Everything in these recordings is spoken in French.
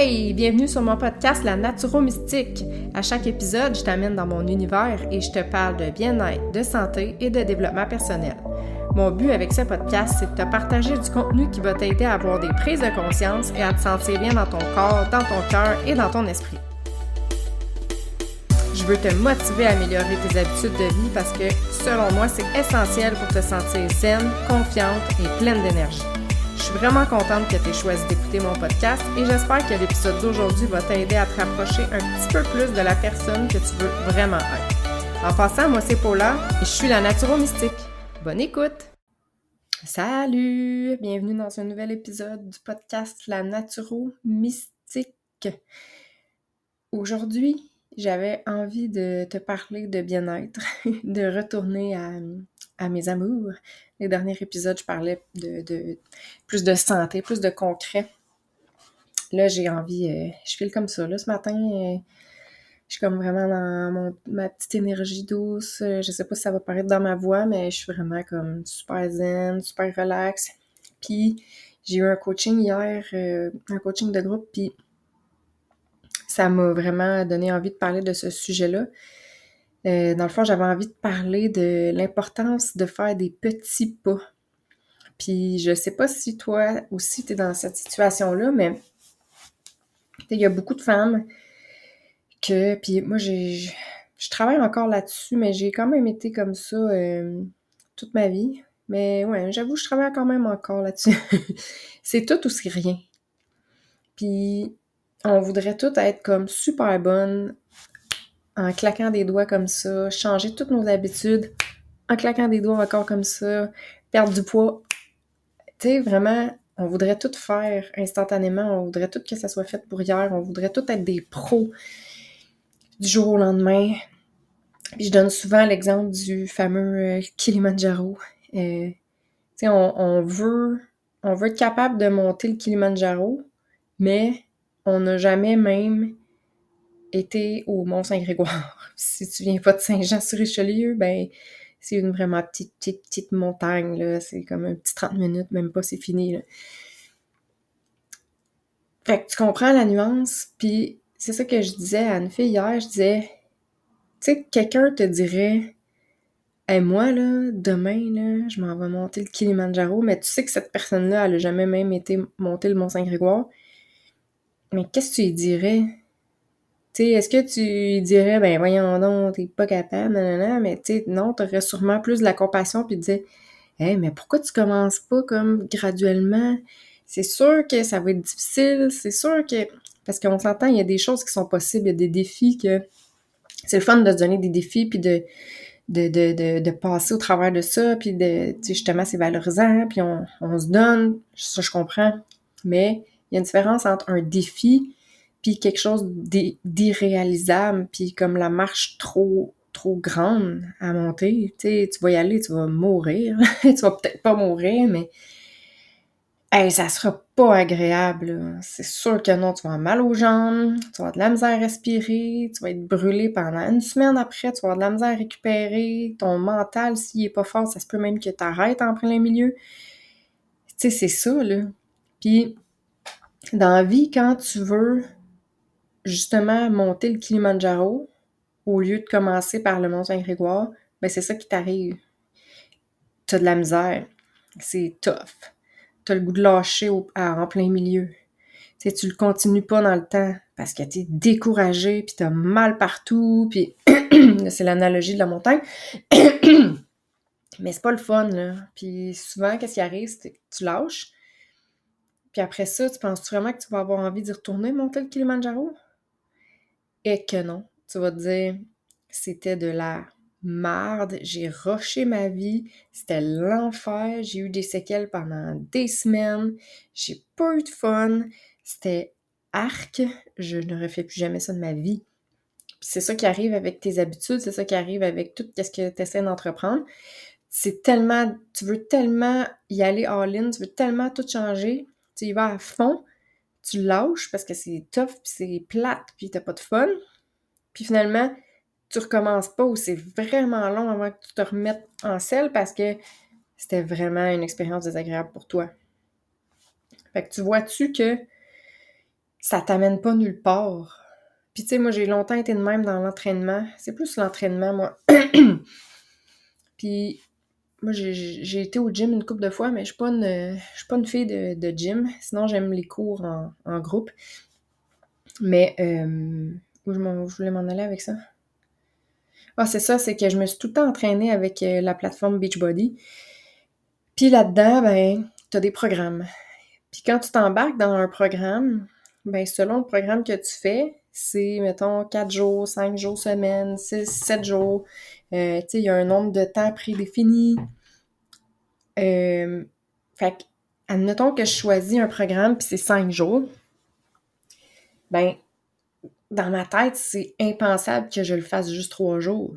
Hey, bienvenue sur mon podcast La Naturo Mystique. À chaque épisode, je t'amène dans mon univers et je te parle de bien-être, de santé et de développement personnel. Mon but avec ce podcast, c'est de te partager du contenu qui va t'aider à avoir des prises de conscience et à te sentir bien dans ton corps, dans ton cœur et dans ton esprit. Je veux te motiver à améliorer tes habitudes de vie parce que, selon moi, c'est essentiel pour te sentir zen, confiante et pleine d'énergie. Suis vraiment contente que tu aies choisi d'écouter mon podcast et j'espère que l'épisode d'aujourd'hui va t'aider à te rapprocher un petit peu plus de la personne que tu veux vraiment être. En passant, moi c'est Paula et je suis la Naturo Mystique. Bonne écoute! Salut! Bienvenue dans un nouvel épisode du podcast La Naturo Mystique. Aujourd'hui, j'avais envie de te parler de bien-être, de retourner à, à mes amours. Les derniers épisodes, je parlais de, plus de santé, plus de concret. Là, j'ai envie, euh, je file comme ça. Là, ce matin, euh, je suis comme vraiment dans ma petite énergie douce. Euh, je sais pas si ça va paraître dans ma voix, mais je suis vraiment comme super zen, super relax. Puis, j'ai eu un coaching hier, un coaching de groupe, puis ça m'a vraiment donné envie de parler de ce sujet-là. Euh, dans le fond, j'avais envie de parler de l'importance de faire des petits pas. Puis je sais pas si toi aussi tu es dans cette situation-là, mais il y a beaucoup de femmes que. Puis moi. Je travaille encore là-dessus, mais j'ai quand même été comme ça euh, toute ma vie. Mais ouais, j'avoue, je travaille quand même encore là-dessus. c'est tout ou c'est rien. Puis on voudrait tout être comme super bonne en claquant des doigts comme ça, changer toutes nos habitudes en claquant des doigts encore comme ça, perdre du poids. Tu sais, vraiment, on voudrait tout faire instantanément, on voudrait tout que ça soit fait pour hier, on voudrait tout être des pros du jour au lendemain. Je donne souvent l'exemple du fameux euh, Kilimanjaro. Euh, tu sais, on, on, veut, on veut être capable de monter le Kilimanjaro, mais on n'a jamais même été au Mont-Saint-Grégoire. si tu viens pas de Saint-Jean-sur-Richelieu, ben c'est une vraiment petite, petite, petite montagne, là. C'est comme un petit 30 minutes, même pas, c'est fini, là. Fait que tu comprends la nuance, puis c'est ça que je disais à une fille hier, je disais, tu sais, quelqu'un te dirait, hey, moi, là, demain, là, je m'en vais monter le Kilimanjaro, mais tu sais que cette personne-là, elle a jamais même été monter le Mont-Saint-Grégoire. Mais qu'est-ce que tu lui dirais? Est-ce que tu dirais, ben voyons donc, t'es pas capable, nanana, mais tu sais, non, t'aurais sûrement plus de la compassion puis dire, hey, mais pourquoi tu commences pas comme graduellement? C'est sûr que ça va être difficile, c'est sûr que, parce qu'on s'entend, il y a des choses qui sont possibles, il y a des défis que, c'est le fun de se donner des défis puis de, de, de, de, passer au travers de ça, puis de, justement, c'est valorisant, puis on, on se donne, ça je comprends, mais il y a une différence entre un défi puis quelque chose d'irréalisable, puis comme la marche trop trop grande à monter, tu sais, tu vas y aller, tu vas mourir. tu vas peut-être pas mourir, mais hey, ça sera pas agréable. C'est sûr que non, tu vas avoir mal aux jambes, tu vas avoir de la misère à respirer, tu vas être brûlé pendant une semaine après, tu vas avoir de la misère à récupérer. Ton mental, s'il est pas fort, ça se peut même que tu arrêtes en plein milieu. Tu sais, c'est ça, là. Puis, dans la vie, quand tu veux justement monter le Kilimanjaro, au lieu de commencer par le Mont Saint-Grégoire, ben c'est ça qui t'arrive. T'as de la misère. C'est tough. T'as le goût de lâcher en plein milieu. Tu tu le continues pas dans le temps parce que t'es découragé, puis t'as mal partout, puis c'est l'analogie de la montagne. Mais c'est pas le fun, là. Puis souvent, qu'est-ce qui arrive, c'est que tu lâches. Puis après ça, tu penses -tu vraiment que tu vas avoir envie d'y retourner monter le Kilimanjaro? Et que non. Tu vas te dire, c'était de la marde, j'ai rushé ma vie, c'était l'enfer, j'ai eu des séquelles pendant des semaines, j'ai pas eu de fun, c'était arc, je ne refais plus jamais ça de ma vie. C'est ça qui arrive avec tes habitudes, c'est ça qui arrive avec tout ce que tu essaies d'entreprendre. C'est tellement, tu veux tellement y aller all-in, tu veux tellement tout changer, tu y vas à fond, tu lâches parce que c'est tough, puis c'est plate, puis t'as pas de fun. Puis finalement, tu recommences pas ou c'est vraiment long avant que tu te remettes en selle parce que c'était vraiment une expérience désagréable pour toi. Fait que tu vois-tu que ça t'amène pas nulle part? Puis tu sais, moi j'ai longtemps été de même dans l'entraînement. C'est plus l'entraînement, moi. Puis moi j'ai été au gym une couple de fois, mais je une, suis pas une fille de, gym. Sinon j'aime les cours en, groupe. Mais euh, où je, voulais m'en aller avec ça? Ah, c'est ça, c'est que je me suis tout le temps entraînée avec euh, la plateforme Beachbody. Puis là-dedans, ben, t'as des programmes. Puis quand tu t'embarques dans un programme, ben, selon le programme que tu fais, c'est, mettons, 4 jours, 5 jours semaine, 6, 7 jours. Euh, il y a un nombre de temps prédéfini. Euh, fait admettons que je choisis un programme, puis c'est 5 jours. Ben, dans ma tête, c'est impensable que je le fasse juste trois jours.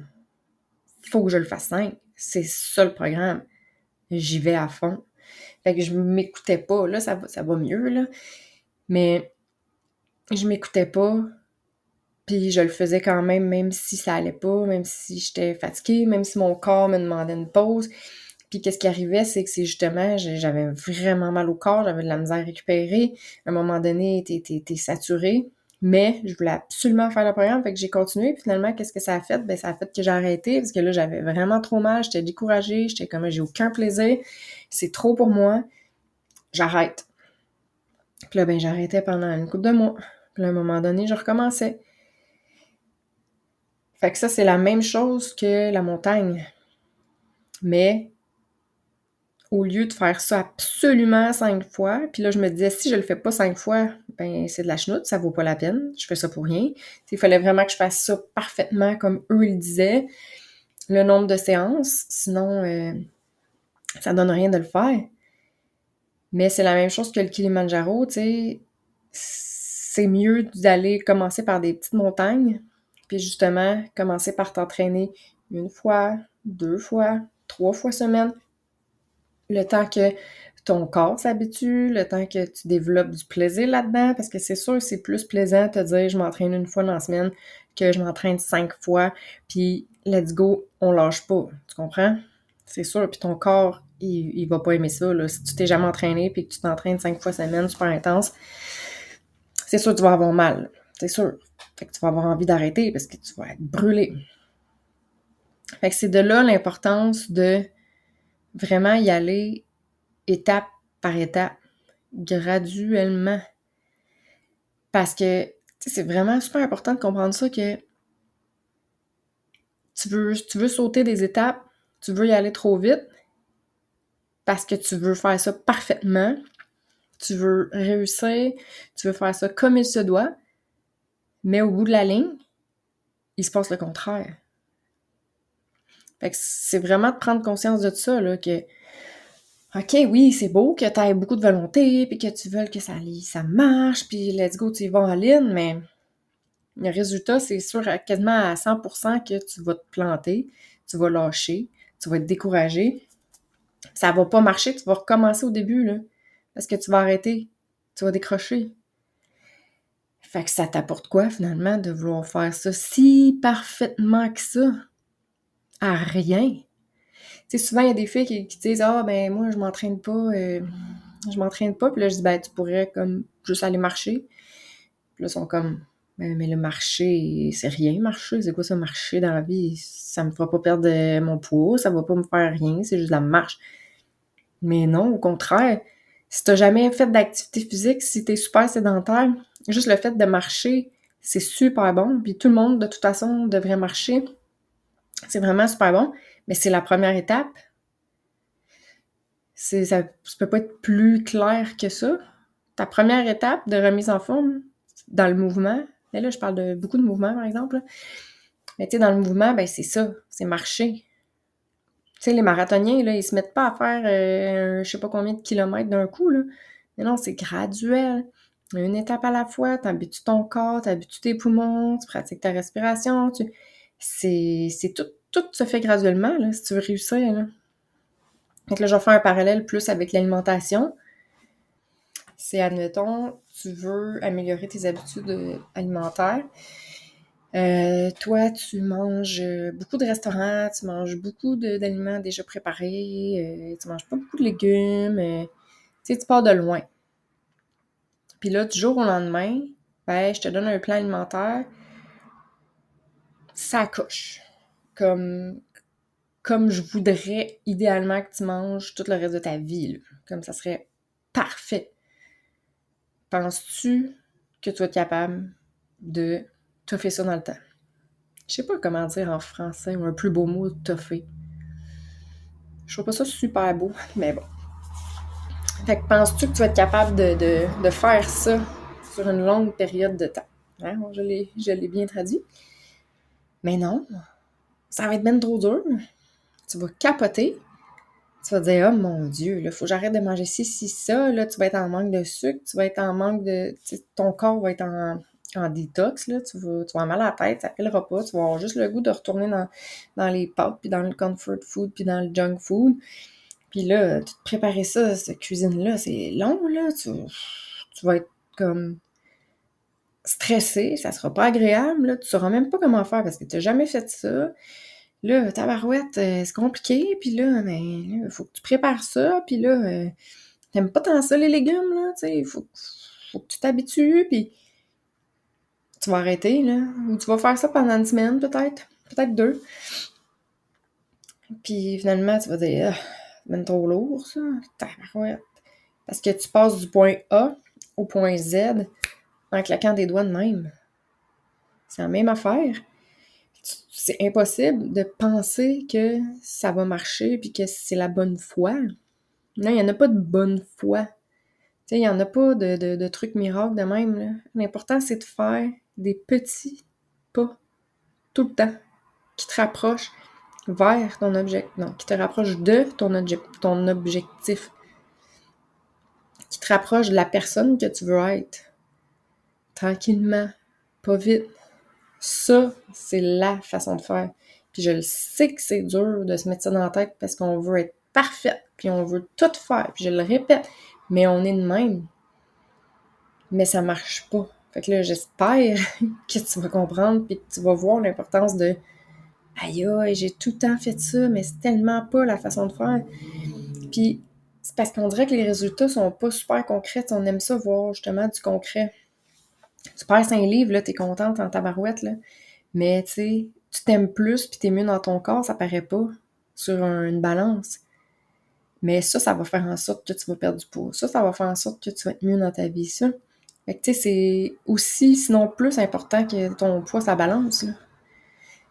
Faut que je le fasse cinq. C'est ça le programme. J'y vais à fond. Fait que je m'écoutais pas. Là, ça va, ça va mieux, là. Mais je m'écoutais pas. Puis je le faisais quand même, même si ça allait pas, même si j'étais fatiguée, même si mon corps me demandait une pause. Puis qu'est-ce qui arrivait, c'est que c'est justement, j'avais vraiment mal au corps, j'avais de la misère à récupérer. À un moment donné, t'es saturé. Mais je voulais absolument faire le programme, fait que j'ai continué. Puis finalement, qu'est-ce que ça a fait? Ben, ça a fait que j'ai arrêté parce que là, j'avais vraiment trop mal, j'étais découragée, j'étais comme, j'ai aucun plaisir, c'est trop pour moi, j'arrête. Puis là, ben, j'arrêtais pendant une couple de mois. Puis à un moment donné, je recommençais. Fait ça, c'est la même chose que la montagne. Mais au lieu de faire ça absolument cinq fois, puis là, je me disais, si je le fais pas cinq fois, ben c'est de la chenoute, ça vaut pas la peine, je fais ça pour rien. Il fallait vraiment que je fasse ça parfaitement comme eux le disaient, le nombre de séances, sinon euh, ça donne rien de le faire. Mais c'est la même chose que le Kilimanjaro, tu sais, c'est mieux d'aller commencer par des petites montagnes, puis justement, commencer par t'entraîner une fois, deux fois, trois fois semaine, le temps que ton corps s'habitue, le temps que tu développes du plaisir là-dedans, parce que c'est sûr c'est plus plaisant de te dire je m'entraîne une fois dans la semaine que je m'entraîne cinq fois, puis let's go, on lâche pas. Tu comprends? C'est sûr, puis ton corps, il, il va pas aimer ça. Si tu t'es jamais entraîné puis que tu t'entraînes cinq fois semaine super intense, c'est sûr que tu vas avoir mal. C'est sûr. Fait que tu vas avoir envie d'arrêter parce que tu vas être brûlé. Fait que c'est de là l'importance de vraiment y aller étape par étape, graduellement. Parce que c'est vraiment super important de comprendre ça que tu veux, tu veux sauter des étapes, tu veux y aller trop vite parce que tu veux faire ça parfaitement, tu veux réussir, tu veux faire ça comme il se doit, mais au bout de la ligne, il se passe le contraire. Fait que c'est vraiment de prendre conscience de ça, là, que OK, oui, c'est beau que tu aies beaucoup de volonté, puis que tu veux que ça, ça marche, puis let's go, tu y vas en ligne, mais le résultat, c'est sûr quasiment à 100% que tu vas te planter, tu vas lâcher, tu vas être découragé. Ça va pas marcher, tu vas recommencer au début, là, parce que tu vas arrêter, tu vas décrocher. Fait que ça t'apporte quoi, finalement, de vouloir faire ça si parfaitement que ça? à rien. Tu sais, souvent, il y a des filles qui, disent Ah, ben, moi, je m'entraîne pas, euh, je m'entraîne pas. Puis là, je dis Ben, tu pourrais, comme, juste aller marcher. Puis là, ils sont comme ben, mais le marché, c'est rien, marcher. C'est quoi ça, marcher dans la vie? Ça me fera pas perdre mon poids, ça va pas me faire rien, c'est juste la marche. Mais non, au contraire, si t'as jamais fait d'activité physique, si t'es super sédentaire, juste le fait de marcher, c'est super bon. Puis tout le monde, de toute façon, devrait marcher. C'est vraiment super bon, mais c'est la première étape. Ça, ça peut pas être plus clair que ça. Ta première étape de remise en forme dans le mouvement, là, je parle de beaucoup de mouvements, par exemple. Mais tu sais, dans le mouvement, ben c'est ça, c'est marcher. Sais, les marathoniens, là, ils se mettent pas à faire euh, je sais pas combien de kilomètres d'un coup, là. Mais non, c'est graduel. Une étape à la fois, t'habitues ton corps, t'habitues tes poumons, tu pratiques ta respiration, tu c'est tout, tout se fait graduellement, là, si tu veux réussir. Là. Donc là, je vais faire un parallèle plus avec l'alimentation. C'est, admettons, tu veux améliorer tes habitudes euh, alimentaires. Euh, toi, tu manges beaucoup de restaurants, tu manges beaucoup d'aliments déjà préparés, euh, tu manges pas beaucoup de légumes, tu sais, tu pars de loin. Puis là, du jour au lendemain, ben, je te donne un plan alimentaire, ça coche. Comme, comme je voudrais idéalement que tu manges tout le reste de ta vie. Comme ça serait parfait. Penses-tu que tu vas être capable de toffer ça dans le temps? Je sais pas comment dire en français un plus beau mot, toffer. Je trouve pas ça super beau, mais bon. Fait que penses-tu que tu vas être capable de, faire ça sur une longue période de temps? Hein? Je l'ai bien traduit. Mais non, ça va être même trop dur. Tu vas capoter. Tu vas dire, oh mon Dieu, il faut que j'arrête de manger ci, ci, ça. Là, tu vas être en manque de sucre, tu vas être en manque de. Ton corps va être en, en détox, là, tu vas, tu vas avoir mal à la tête, ça filera pas, tu vas avoir juste le goût de retourner dans, dans les pâtes, puis dans le comfort food, puis dans le junk food. Puis là, tu te préparer ça, cette cuisine-là, c'est long, là, tu, vas être comme stressé, ça sera pas agréable, là, tu sauras même pas comment faire parce que tu n'as jamais fait ça. Là, ta barouette, euh, c'est compliqué, puis là, ben, il faut que tu prépares ça, puis là, euh, t'aimes pas tant ça, les légumes, là, tu sais, il faut, faut que tu t'habitues, puis tu vas arrêter, là. Ou tu vas faire ça pendant une semaine, peut-être. Peut-être deux. Puis finalement, tu vas dire, ah, c'est trop lourd, ça. Parce que tu passes du point A au point Z en claquant des doigts de même. C'est la même affaire. C'est impossible de penser que ça va marcher puis que c'est la bonne foi. Non, il n'y en a pas de bonne foi. Il n'y en a pas de, de, de trucs miracles de même. L'important, c'est de faire des petits pas tout le temps qui te rapprochent vers ton objectif, non, qui te rapprochent de ton, ton objectif, qui te rapprochent de la personne que tu veux être, tranquillement, pas vite. Ça, c'est la façon de faire. Puis je le sais que c'est dur de se mettre ça dans la tête parce qu'on veut être parfaite, puis on veut tout faire, puis je le répète, mais on est de même. Mais ça marche pas. Fait que là, j'espère que tu vas comprendre puis que tu vas voir l'importance de Aïe, aïe, j'ai tout le temps fait ça, mais c'est tellement pas la façon de faire. Puis c'est parce qu'on dirait que les résultats sont pas super concrets. On aime ça voir justement du concret. Tu perds un livre, là, t'es contente en tabarouette, là. Mais tu sais, tu t'aimes plus puis t'es mieux dans ton corps, ça paraît pas sur une balance. Mais ça, ça va faire en sorte que tu vas perdre du poids. Ça, ça va faire en sorte que tu vas être mieux dans ta vie. Ça, fait tu sais, c'est aussi, sinon plus important que ton poids, sa balance.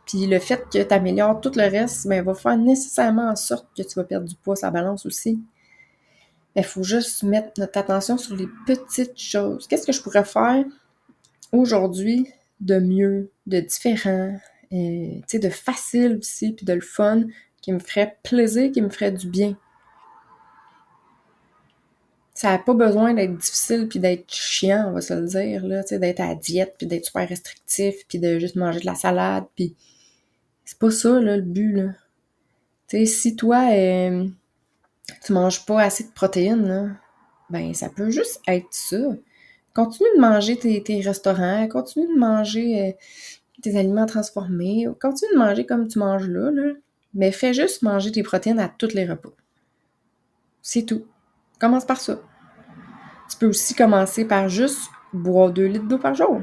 Puis le fait que tu améliores tout le reste, ben, va faire nécessairement en sorte que tu vas perdre du poids, sa balance aussi. Il faut juste mettre notre attention sur les petites choses. Qu'est-ce que je pourrais faire aujourd'hui de mieux, de différent, et, euh, de facile aussi, puis de le fun, qui me ferait plaisir, qui me ferait du bien? Ça n'a pas besoin d'être difficile puis d'être chiant, on va se le dire, là, tu sais, d'être à la diète puis d'être super restrictif puis de juste manger de la salade puis c'est pas ça, le but, là. Tu sais, si toi, euh, tu manges pas assez de protéines, ben, ça peut juste être ça. Continue de manger tes, restaurants, continue de manger euh, tes aliments transformés, continue de manger comme tu manges là, là, mais fais juste manger tes protéines à tous les repas. C'est tout. Commence par ça. Peux aussi commencer par juste boire 2 litres d'eau par jour.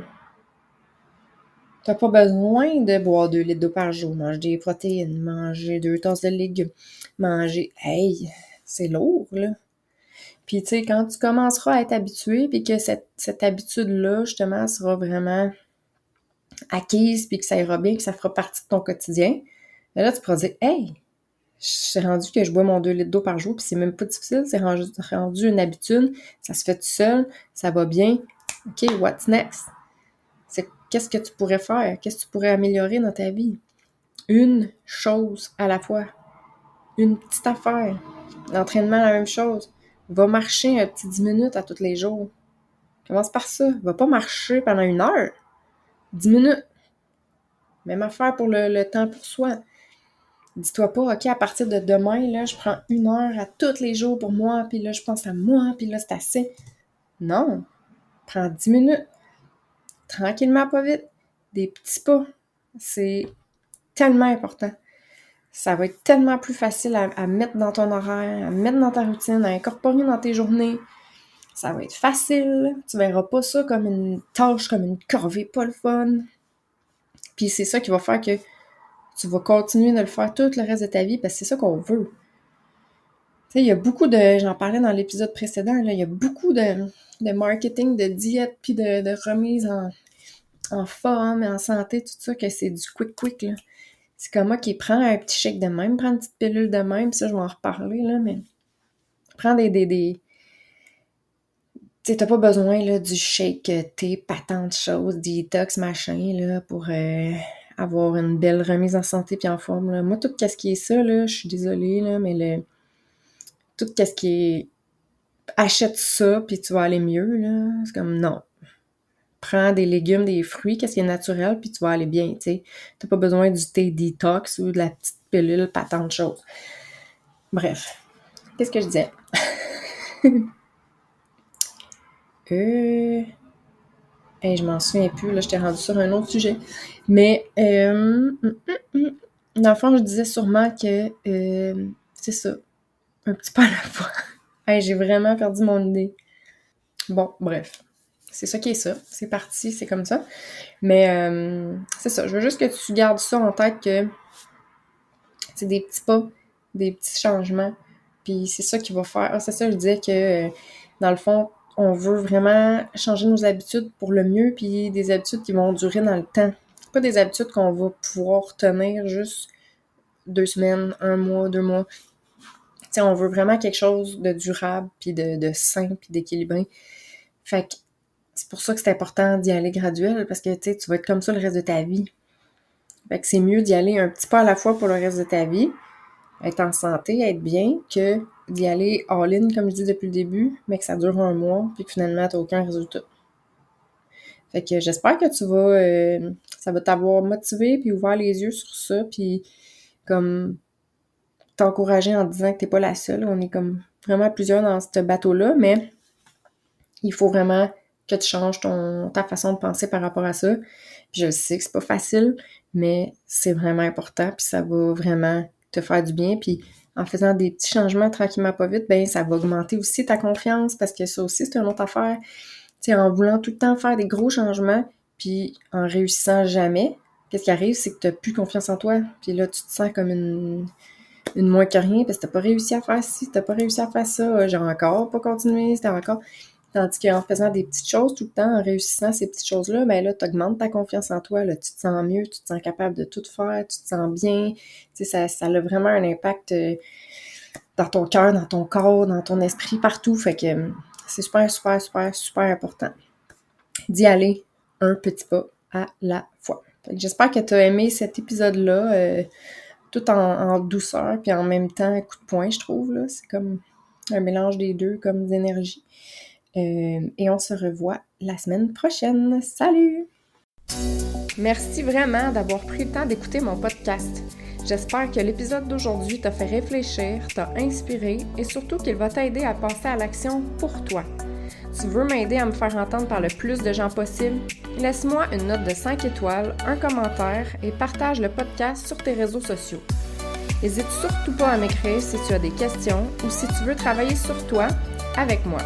Tu n'as pas besoin de boire 2 litres d'eau par jour. Manger des protéines, manger deux tasses de légumes, manger. Hey, c'est lourd, là. Puis, tu sais, quand tu commenceras à être habitué, puis que cette, cette habitude-là, justement, sera vraiment acquise, puis que ça ira bien, que ça fera partie de ton quotidien, ben là, tu pourras dire Hey, suis rendu que je bois mon 2 litres d'eau par jour, puis c'est même pas difficile, c'est rendu, une habitude, ça se fait tout seul, ça va bien. OK, what's next? C'est qu'est-ce que tu pourrais faire? Qu'est-ce que tu pourrais améliorer dans ta vie? Une chose à la fois. Une petite affaire. L'entraînement, la même chose. Va marcher un petit 10 minutes à tous les jours. Commence par ça. Va pas marcher pendant une heure. 10 minutes. Même affaire pour le temps pour soi. Dis-toi pas, OK, à partir de demain, là, je prends une heure à tous les jours pour moi, puis là, je pense à moi, puis là, c'est assez. Non. Prends dix minutes. Tranquillement, pas vite. Des petits pas. C'est tellement important. Ça va être tellement plus facile à, mettre dans ton horaire, à mettre dans ta routine, à incorporer dans tes journées. ça va être facile. Tu verras pas ça comme une tâche, comme une corvée, pas le fun. Puis c'est ça qui va faire que tu vas continuer de le faire tout le reste de ta vie parce que c'est ça qu'on veut. Tu sais, il y a beaucoup de, j'en parlais dans l'épisode précédent, là, il y a beaucoup de, de marketing, de diète, puis de, de remise en, en forme en santé, tout ça, que c'est du quick-quick, là. C'est comme moi qui prends un petit shake de même, prends une petite pilule de même, ça, je vais en reparler, là, mais prends des, des, des... Tu sais, t'as pas besoin, là, du shake thé, patente chose, detox, machin, là, pour euh, avoir une belle remise en santé puis en forme, là. Moi, tout ce qui est ça, je suis désolée, là, mais le... Tout ce qui est... Achète ça, puis tu vas aller mieux, là. C'est comme, non prends des légumes, des fruits, qu'est-ce qui est naturel, puis tu vas aller bien, tu sais. T'as pas besoin du thé detox ou de la petite pilule, pas tant de choses. Bref, qu'est-ce que je disais? euh... je m'en souviens plus, là, je t'ai rendu sur un autre sujet. Mais, euh... Hum, hum, hum. dans le fond, je disais sûrement que, euh... c'est ça, un petit peu à la fois. j'ai vraiment perdu mon idée. Bon, bref. C'est ça qui est ça. C'est parti, c'est comme ça. Mais euh, c'est ça. Je veux juste que tu gardes ça en tête que c'est des petits pas, des petits changements. Puis c'est ça qui va faire. Ah, c'est ça, je disais que dans le fond, on veut vraiment changer nos habitudes pour le mieux, puis des habitudes qui vont durer dans le temps. Pas des habitudes qu'on va pouvoir tenir juste deux semaines, un mois, deux mois. on veut vraiment quelque chose de durable, puis de, de sain, puis d'équilibré. Fait que c'est pour ça que c'est important d'y aller graduel parce que tu vas être comme ça le reste de ta vie. Fait que c'est mieux d'y aller un petit pas à la fois pour le reste de ta vie, être en santé, être bien, que d'y aller all-in, comme je dis depuis le début, mais que ça dure un mois, puis que finalement, tu aucun résultat. Fait que j'espère que tu vas, euh, ça va t'avoir motivé, puis ouvert les yeux sur ça, puis comme t'encourager en disant que t'es pas la seule. On est comme vraiment plusieurs dans ce bateau-là, mais il faut vraiment que tu changes ton, ta façon de penser par rapport à ça. Puis je sais que c'est pas facile, mais c'est vraiment important, puis ça va vraiment te faire du bien. Puis en faisant des petits changements tranquillement pas vite, ben ça va augmenter aussi ta confiance parce que ça aussi, c'est une autre affaire. Tu sais, en voulant tout le temps faire des gros changements, puis en réussissant jamais, qu'est-ce qui arrive, c'est que tu n'as plus confiance en toi. Puis là, tu te sens comme une, une moins que rien parce que t'as pas réussi à faire ci, t'as pas réussi à faire ça, j'ai encore pas continué, c'était encore. Tandis qu'en faisant des petites choses tout le temps, en réussissant ces petites choses-là, ben là, tu augmentes ta confiance en toi, là, tu te sens mieux, tu te sens capable de tout faire, tu te sens bien. Tu sais, ça, ça a vraiment un impact euh, dans ton cœur, dans ton corps, dans ton esprit, partout. Fait que euh, c'est super, super, super, super important d'y aller un petit pas à la fois. J'espère que tu as aimé cet épisode-là, euh, tout en, en, douceur, puis en même temps, coup de poing, je trouve. C'est comme un mélange des deux, comme d'énergie. Euh, et on se revoit la semaine prochaine. Salut! Merci vraiment d'avoir pris le temps d'écouter mon podcast. J'espère que l'épisode d'aujourd'hui t'a fait réfléchir, t'a inspiré et surtout qu'il va t'aider à passer à l'action pour toi. Tu veux m'aider à me faire entendre par le plus de gens possible? Laisse-moi une note de 5 étoiles, un commentaire et partage le podcast sur tes réseaux sociaux. N'hésite surtout pas à m'écrire si tu as des questions ou si tu veux travailler sur toi avec moi.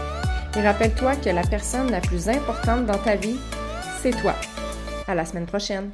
Et rappelle-toi que la personne la plus importante dans ta vie, c'est toi. À la semaine prochaine.